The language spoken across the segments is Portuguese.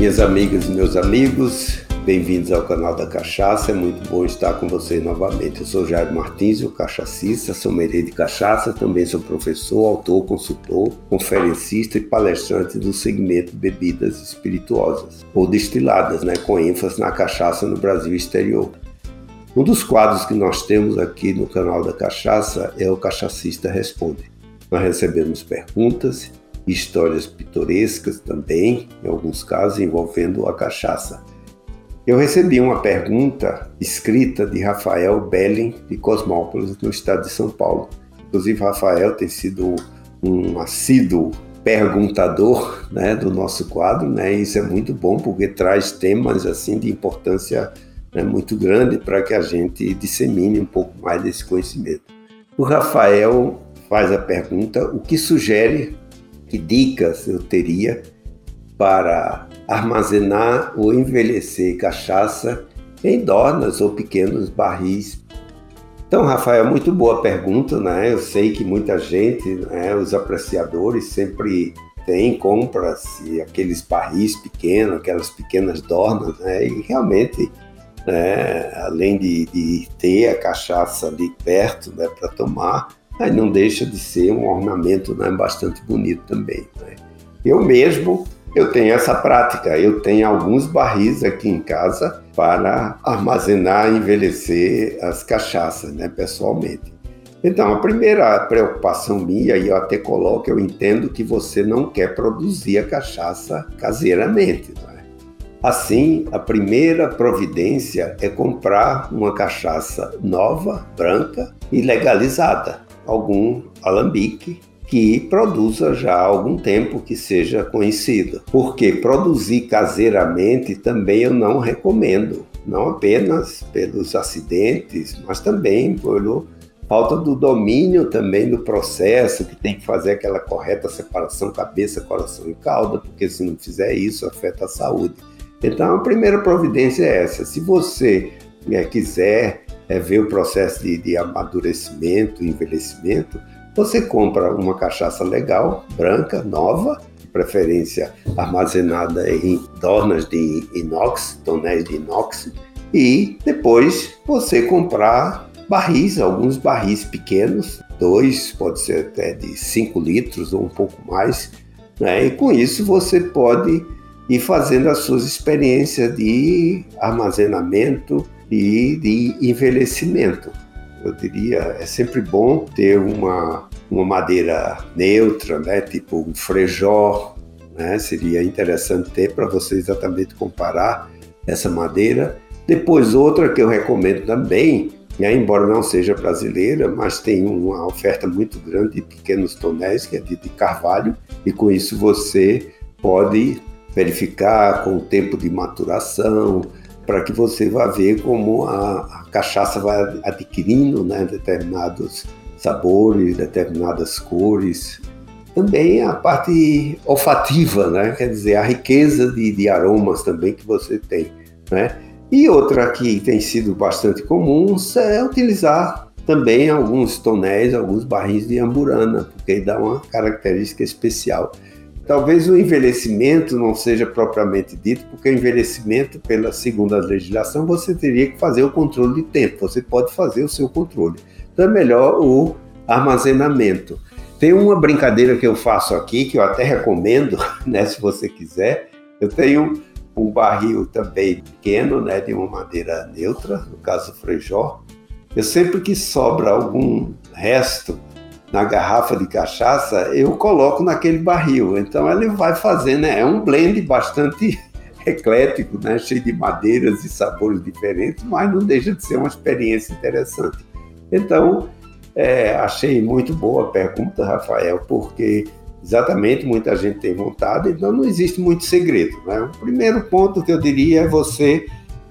Minhas amigas e meus amigos, bem-vindos ao canal da Cachaça. É muito bom estar com vocês novamente. Eu sou Jair Martins, o cachacista, sommelier de cachaça, também sou professor, autor, consultor, conferencista e palestrante do segmento bebidas espirituosas ou destiladas, né, com ênfase na cachaça no Brasil exterior. Um dos quadros que nós temos aqui no canal da Cachaça é o Cachacista Responde. Nós recebemos perguntas histórias pitorescas também, em alguns casos envolvendo a cachaça. Eu recebi uma pergunta escrita de Rafael Belling, de Cosmópolis, no estado de São Paulo. Inclusive, Rafael tem sido um assíduo perguntador né, do nosso quadro, né? E isso é muito bom porque traz temas assim de importância né, muito grande para que a gente dissemine um pouco mais desse conhecimento. O Rafael faz a pergunta: o que sugere que dicas eu teria para armazenar ou envelhecer cachaça em dornas ou pequenos barris. Então, Rafael, muito boa pergunta, né? Eu sei que muita gente, né, os apreciadores sempre tem compras e aqueles barris pequenos, aquelas pequenas dornas, né? E realmente, né, além de, de ter a cachaça ali perto né, para tomar, aí não deixa de ser um ornamento né, bastante bonito também. Né? Eu mesmo eu tenho essa prática, eu tenho alguns barris aqui em casa para armazenar e envelhecer as cachaças, né, pessoalmente. Então, a primeira preocupação minha, e eu até coloco, eu entendo que você não quer produzir a cachaça caseiramente. Não é? Assim, a primeira providência é comprar uma cachaça nova, branca e legalizada algum alambique que produza já há algum tempo que seja conhecido. Porque produzir caseiramente também eu não recomendo, não apenas pelos acidentes, mas também pelo falta do domínio também do processo, que tem que fazer aquela correta separação cabeça, coração e cauda, porque se não fizer isso afeta a saúde. Então a primeira providência é essa. Se você né, quiser é, ver o processo de, de amadurecimento, envelhecimento, você compra uma cachaça legal, branca, nova, de preferência armazenada em dornas de inox, tonéis de inox, e depois você comprar barris, alguns barris pequenos, dois, pode ser até de 5 litros ou um pouco mais, né? e com isso você pode ir fazendo as suas experiências de armazenamento, e de envelhecimento. Eu diria, é sempre bom ter uma, uma madeira neutra, né, tipo um frejó, né, seria interessante ter para você exatamente comparar essa madeira. Depois outra que eu recomendo também, né, embora não seja brasileira, mas tem uma oferta muito grande de pequenos tonéis, que é de, de carvalho, e com isso você pode verificar com o tempo de maturação, para que você vá ver como a, a cachaça vai adquirindo né, determinados sabores, determinadas cores. Também a parte olfativa, né? quer dizer, a riqueza de, de aromas também que você tem. Né? E outra que tem sido bastante comum é utilizar também alguns tonéis, alguns barris de amburana, porque dá uma característica especial. Talvez o envelhecimento não seja propriamente dito, porque o envelhecimento, pela segunda legislação, você teria que fazer o controle de tempo. Você pode fazer o seu controle. Então é melhor o armazenamento. Tem uma brincadeira que eu faço aqui, que eu até recomendo, né, se você quiser. Eu tenho um barril também pequeno, né, de uma madeira neutra, no caso frejó. Eu sempre que sobra algum resto na garrafa de cachaça, eu coloco naquele barril. Então ele vai fazendo, né? é um blend bastante eclético, né? cheio de madeiras e sabores diferentes, mas não deixa de ser uma experiência interessante. Então, é, achei muito boa a pergunta, Rafael, porque exatamente muita gente tem vontade, então não existe muito segredo. Né? O primeiro ponto que eu diria é você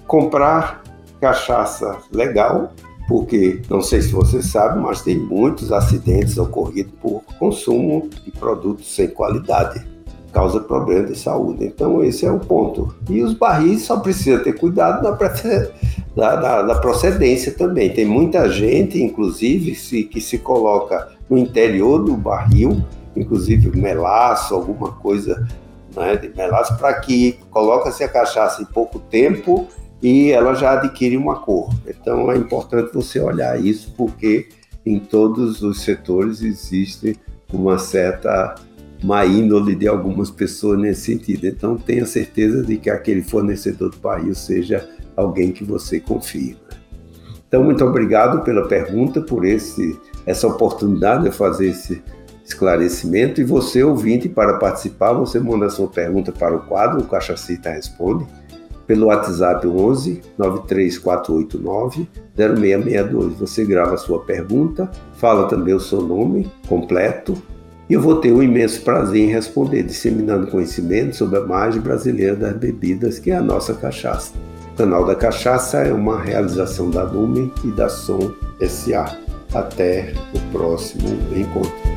comprar cachaça legal, porque não sei se você sabe, mas tem muitos acidentes ocorridos por consumo de produtos sem qualidade. Causa problemas de saúde. Então, esse é o ponto. E os barris só precisa ter cuidado da, da, da procedência também. Tem muita gente, inclusive, se, que se coloca no interior do barril, inclusive melaço, alguma coisa né, de melaço para que coloca-se a cachaça em pouco tempo e ela já adquire uma cor. Então é importante você olhar isso porque em todos os setores existe uma certa má índole de algumas pessoas nesse sentido. Então tenha certeza de que aquele fornecedor do barril seja alguém que você confie. Né? Então muito obrigado pela pergunta, por esse essa oportunidade de fazer esse esclarecimento. E você, ouvinte, para participar, você manda sua pergunta para o quadro, o Cachacita Responde, pelo WhatsApp 11 93489 0662. Você grava a sua pergunta, fala também o seu nome completo e eu vou ter um imenso prazer em responder, disseminando conhecimento sobre a margem brasileira das bebidas, que é a nossa cachaça. O canal da Cachaça é uma realização da Lumen e da Som SA. Até o próximo encontro.